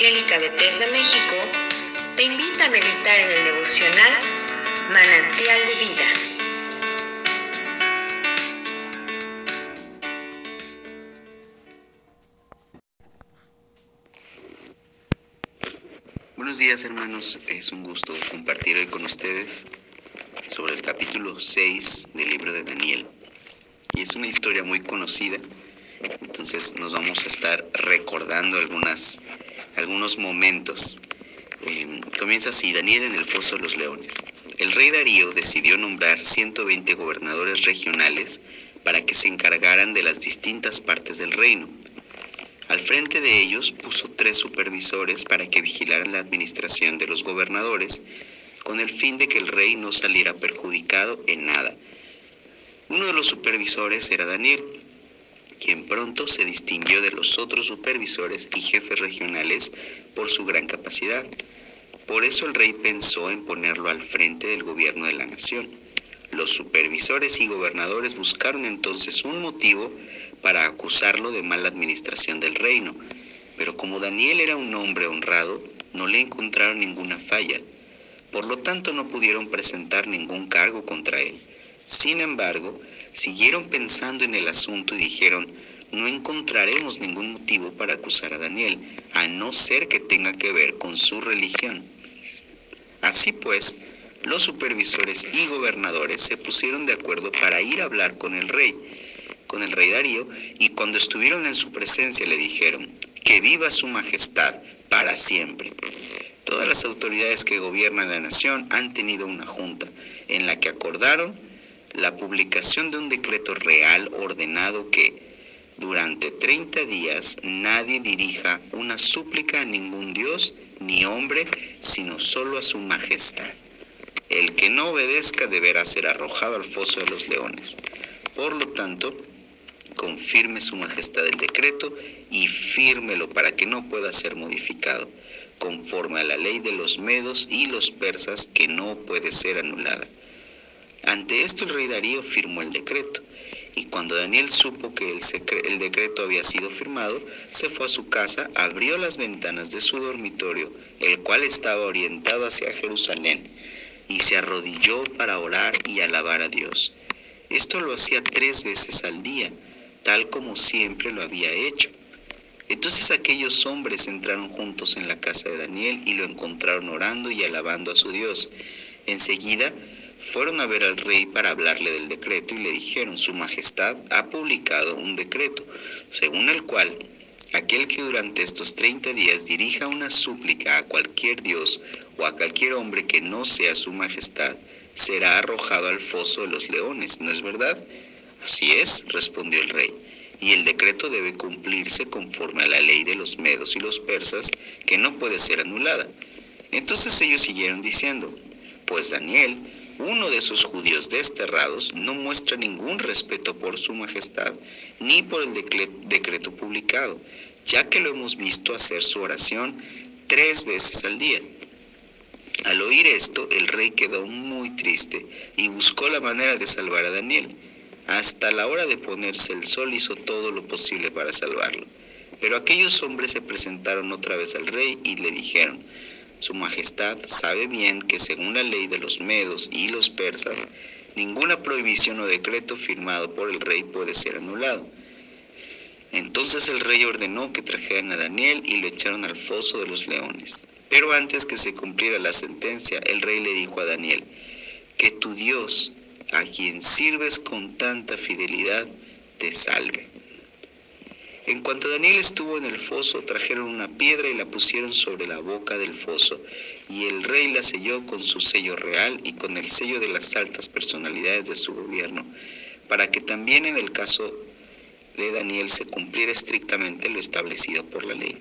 Evangélica Bethesda México te invita a meditar en el devocional Manantial de Vida. Buenos días hermanos, es un gusto compartir hoy con ustedes sobre el capítulo 6 del libro de Daniel. Y es una historia muy conocida, entonces nos vamos a estar recordando algunas algunos momentos. Eh, comienza así, Daniel en el foso de los leones. El rey Darío decidió nombrar 120 gobernadores regionales para que se encargaran de las distintas partes del reino. Al frente de ellos puso tres supervisores para que vigilaran la administración de los gobernadores, con el fin de que el rey no saliera perjudicado en nada. Uno de los supervisores era Daniel, quien pronto se distinguió de los otros supervisores y jefes regionales por su gran capacidad. Por eso el rey pensó en ponerlo al frente del gobierno de la nación. Los supervisores y gobernadores buscaron entonces un motivo para acusarlo de mala administración del reino, pero como Daniel era un hombre honrado, no le encontraron ninguna falla. Por lo tanto, no pudieron presentar ningún cargo contra él. Sin embargo, siguieron pensando en el asunto y dijeron, no encontraremos ningún motivo para acusar a Daniel, a no ser que tenga que ver con su religión. Así pues, los supervisores y gobernadores se pusieron de acuerdo para ir a hablar con el rey, con el rey Darío, y cuando estuvieron en su presencia le dijeron, que viva su majestad para siempre. Todas las autoridades que gobiernan la nación han tenido una junta en la que acordaron la publicación de un decreto real ordenado que durante 30 días nadie dirija una súplica a ningún dios ni hombre, sino solo a su majestad. El que no obedezca deberá ser arrojado al foso de los leones. Por lo tanto, confirme su majestad el decreto y fírmelo para que no pueda ser modificado, conforme a la ley de los medos y los persas que no puede ser anulada. Ante esto el rey Darío firmó el decreto, y cuando Daniel supo que el, decreto había sido firmado, se fue a su casa, abrió las ventanas de su dormitorio, el cual estaba orientado hacia Jerusalén, y se arrodilló para orar y alabar a Dios. Esto lo hacía tres veces al día, tal como siempre lo había hecho. Entonces aquellos hombres entraron juntos en la casa de Daniel y lo encontraron orando y alabando a su Dios. Enseguida fueron a ver al rey para hablarle del decreto y le dijeron, Su Majestad ha publicado un decreto, según el cual aquel que durante estos 30 días dirija una súplica a cualquier dios o a cualquier hombre que no sea Su Majestad, será arrojado al foso de los leones, ¿no es verdad? Así es, respondió el rey, y el decreto debe cumplirse conforme a la ley de los medos y los persas, que no puede ser anulada. Entonces ellos siguieron diciendo, pues Daniel, uno de esos judíos desterrados no muestra ningún respeto por su majestad ni por el decreto publicado, ya que lo hemos visto hacer su oración tres veces al día. Al oír esto, el rey quedó muy triste y buscó la manera de salvar a Daniel. Hasta la hora de ponerse el sol hizo todo lo posible para salvarlo. Pero aquellos hombres se presentaron otra vez al rey y le dijeron, su Majestad sabe bien que según la ley de los medos y los persas, ninguna prohibición o decreto firmado por el rey puede ser anulado. Entonces el rey ordenó que trajeran a Daniel y lo echaron al foso de los leones. Pero antes que se cumpliera la sentencia, el rey le dijo a Daniel, que tu Dios, a quien sirves con tanta fidelidad, te salve. En cuanto Daniel estuvo en el foso, trajeron una piedra y la pusieron sobre la boca del foso, y el rey la selló con su sello real y con el sello de las altas personalidades de su gobierno, para que también en el caso de Daniel se cumpliera estrictamente lo establecido por la ley.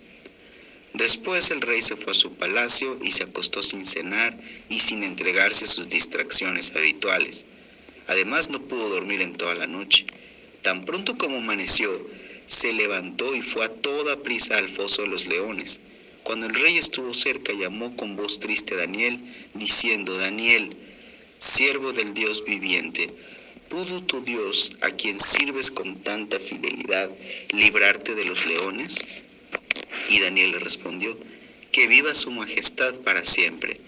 Después el rey se fue a su palacio y se acostó sin cenar y sin entregarse a sus distracciones habituales. Además no pudo dormir en toda la noche. Tan pronto como amaneció, se levantó y fue a toda prisa al foso de los leones. Cuando el rey estuvo cerca, llamó con voz triste a Daniel, diciendo, Daniel, siervo del Dios viviente, ¿pudo tu Dios, a quien sirves con tanta fidelidad, librarte de los leones? Y Daniel le respondió, que viva su majestad para siempre.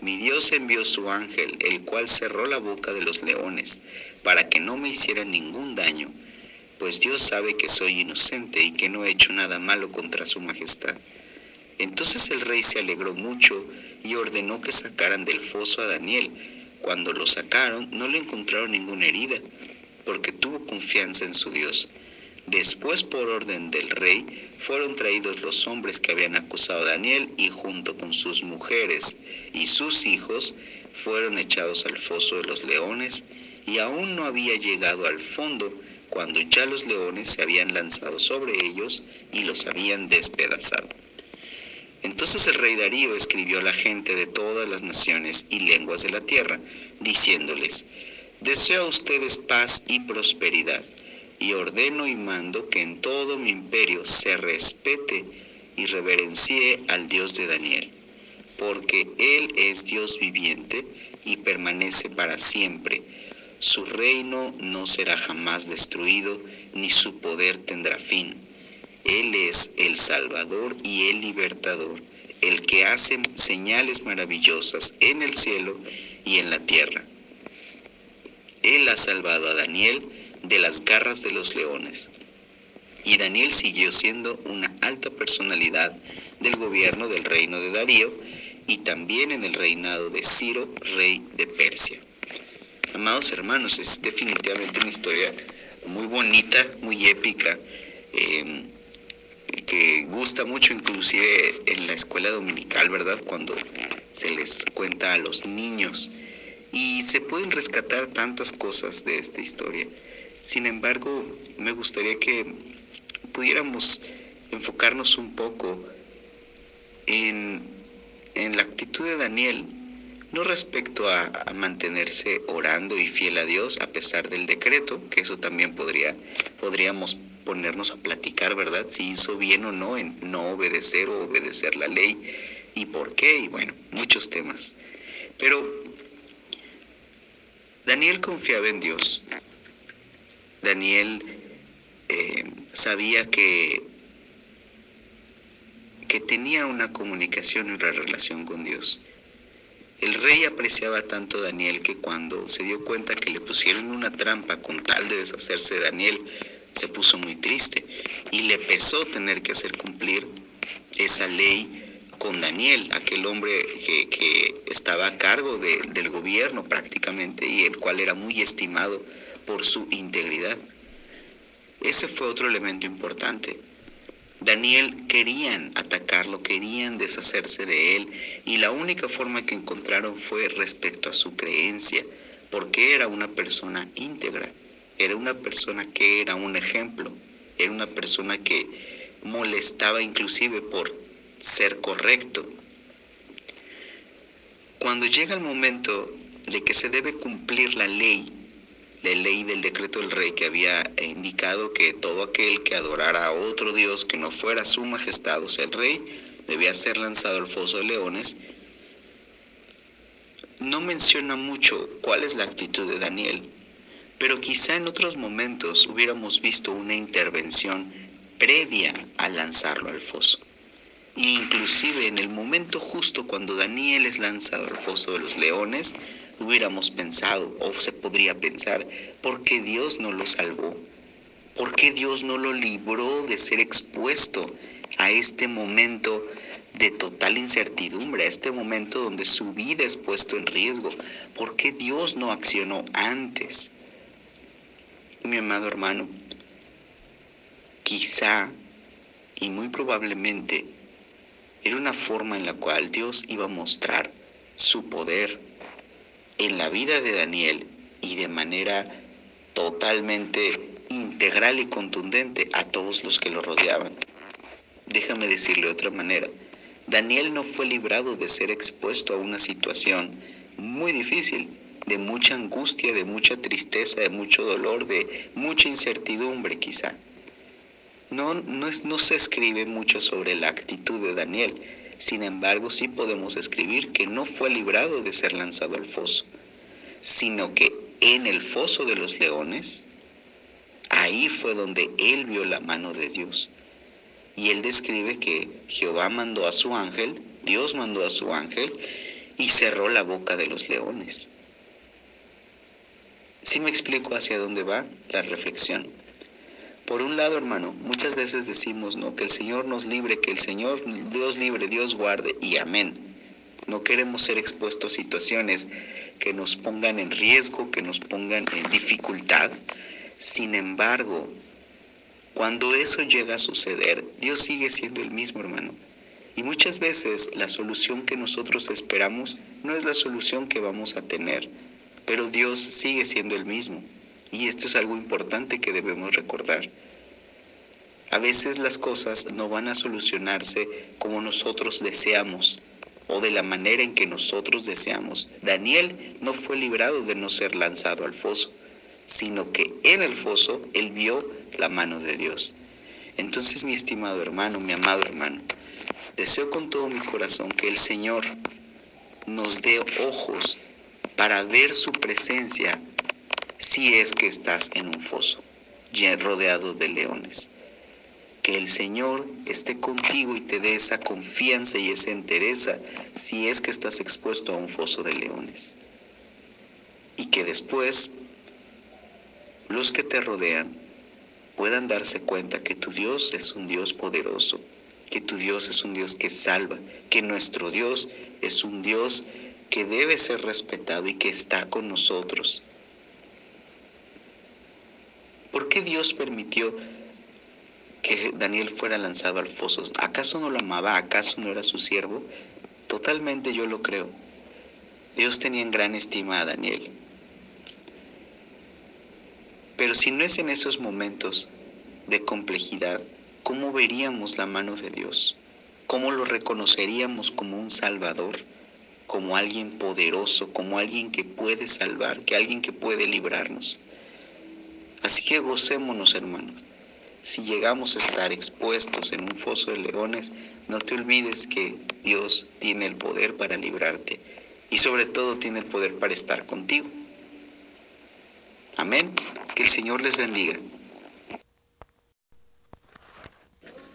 Mi Dios envió su ángel, el cual cerró la boca de los leones, para que no me hicieran ningún daño, pues Dios sabe que soy inocente y que no he hecho nada malo contra su majestad. Entonces el rey se alegró mucho y ordenó que sacaran del foso a Daniel. Cuando lo sacaron no le encontraron ninguna herida, porque tuvo confianza en su Dios. Después, por orden del rey, fueron traídos los hombres que habían acusado a Daniel y junto con sus mujeres y sus hijos fueron echados al foso de los leones y aún no había llegado al fondo cuando ya los leones se habían lanzado sobre ellos y los habían despedazado. Entonces el rey Darío escribió a la gente de todas las naciones y lenguas de la tierra, diciéndoles, Deseo a ustedes paz y prosperidad, y ordeno y mando que en todo mi imperio se respete y reverencie al Dios de Daniel, porque Él es Dios viviente y permanece para siempre. Su reino no será jamás destruido, ni su poder tendrá fin. Él es el Salvador y el Libertador, el que hace señales maravillosas en el cielo y en la tierra. Él ha salvado a Daniel de las garras de los leones. Y Daniel siguió siendo una alta personalidad del gobierno del reino de Darío y también en el reinado de Ciro, rey de Persia. Amados hermanos, es definitivamente una historia muy bonita, muy épica. Eh, que gusta mucho inclusive en la escuela dominical, ¿verdad? Cuando se les cuenta a los niños. Y se pueden rescatar tantas cosas de esta historia. Sin embargo, me gustaría que pudiéramos enfocarnos un poco en, en la actitud de Daniel, no respecto a, mantenerse orando y fiel a Dios a pesar del decreto, que eso también podría, podríamos ponernos a platicar, ¿verdad? Si hizo bien o no en no obedecer o obedecer la ley y por qué, y bueno, muchos temas. Pero Daniel confiaba en Dios. Daniel eh, sabía que, que tenía una comunicación y una relación con Dios. El rey apreciaba tanto a Daniel que cuando se dio cuenta que le pusieron una trampa con tal de deshacerse de Daniel, se puso muy triste y le pesó tener que hacer cumplir esa ley con Daniel, aquel hombre que, estaba a cargo de, del gobierno prácticamente y el cual era muy estimado por su integridad. Ese fue otro elemento importante. Daniel querían atacarlo, querían deshacerse de él y la única forma que encontraron fue respecto a su creencia, porque era una persona íntegra, era una persona que era un ejemplo, era una persona que molestaba inclusive por ser correcto. Cuando llega el momento de que se debe cumplir la ley, la ley del decreto del rey que había indicado que todo aquel que adorara a otro Dios que no fuera su majestad, o sea, el rey, debía ser lanzado al foso de leones, no menciona mucho cuál es la actitud de Daniel, pero quizá en otros momentos hubiéramos visto una intervención previa a lanzarlo al foso. E inclusive en el momento justo cuando Daniel es lanzado al foso de los leones, hubiéramos pensado, o se podría pensar, ¿por qué Dios no lo salvó? ¿Por qué Dios no lo libró de ser expuesto a este momento de total incertidumbre, a este momento donde su vida es puesto en riesgo? ¿Por qué Dios no accionó antes? Mi amado hermano, quizá y muy probablemente era una forma en la cual Dios iba a mostrar su poder en la vida de Daniel y de manera totalmente integral y contundente a todos los que lo rodeaban. Déjame decirlo de otra manera. Daniel no fue librado de ser expuesto a una situación muy difícil, de mucha angustia, de mucha tristeza, de mucho dolor, de mucha incertidumbre quizá. No, no, es, no se escribe mucho sobre la actitud de Daniel, sin embargo sí podemos escribir que no fue librado de ser lanzado al foso, sino que en el foso de los leones, ahí fue donde él vio la mano de Dios. Y él describe que Jehová mandó a su ángel Dios mandó a su ángel y cerró la boca de los leones. Si me explico hacia dónde va la reflexión. Por un lado, hermano, muchas veces decimos, ¿no? Que el Señor nos libre, que el Señor, Dios libre, Dios guarde, y amén. No queremos ser expuestos a situaciones que nos pongan en riesgo, que nos pongan en dificultad. Sin embargo, cuando eso llega a suceder, Dios sigue siendo el mismo, hermano. Y muchas veces la solución que nosotros esperamos no es la solución que vamos a tener pero Dios sigue siendo el mismo. Y esto es algo importante que debemos recordar. A veces las cosas no van a solucionarse como nosotros deseamos o de la manera en que nosotros deseamos. Daniel no fue librado de no ser lanzado al foso, sino que en el foso él vio la mano de Dios. Entonces, mi estimado hermano, mi amado hermano, deseo con todo mi corazón que el Señor nos dé ojos para ver su presencia si es que estás en un foso rodeado de leones. Que el Señor esté contigo y te dé esa confianza y esa entereza si es que estás expuesto a un foso de leones. Y que después los que te rodean puedan darse cuenta que tu Dios es un Dios poderoso, que tu Dios es un Dios que salva, que nuestro Dios es un Dios que debe ser respetado y que está con nosotros. ¿Por qué Dios permitió que Daniel fuera lanzado al foso? ¿Acaso no lo amaba? ¿Acaso no era su siervo? Totalmente yo lo creo. Dios tenía en gran estima a Daniel. Pero si no es en esos momentos de complejidad, ¿cómo veríamos la mano de Dios? ¿Cómo lo reconoceríamos como un Salvador? como alguien poderoso, como alguien que puede salvar, que alguien que puede librarnos. Así que gocémonos, hermanos. Si llegamos a estar expuestos en un foso de leones, no te olvides que Dios tiene el poder para librarte y sobre todo tiene el poder para estar contigo. Amén. Que el Señor les bendiga.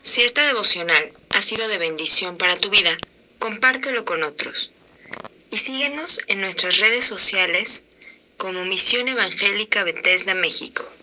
Si esta devocional ha sido de bendición para tu vida, compártelo con otros y síguenos en nuestras redes sociales como Misión Evangélica Bethesda México.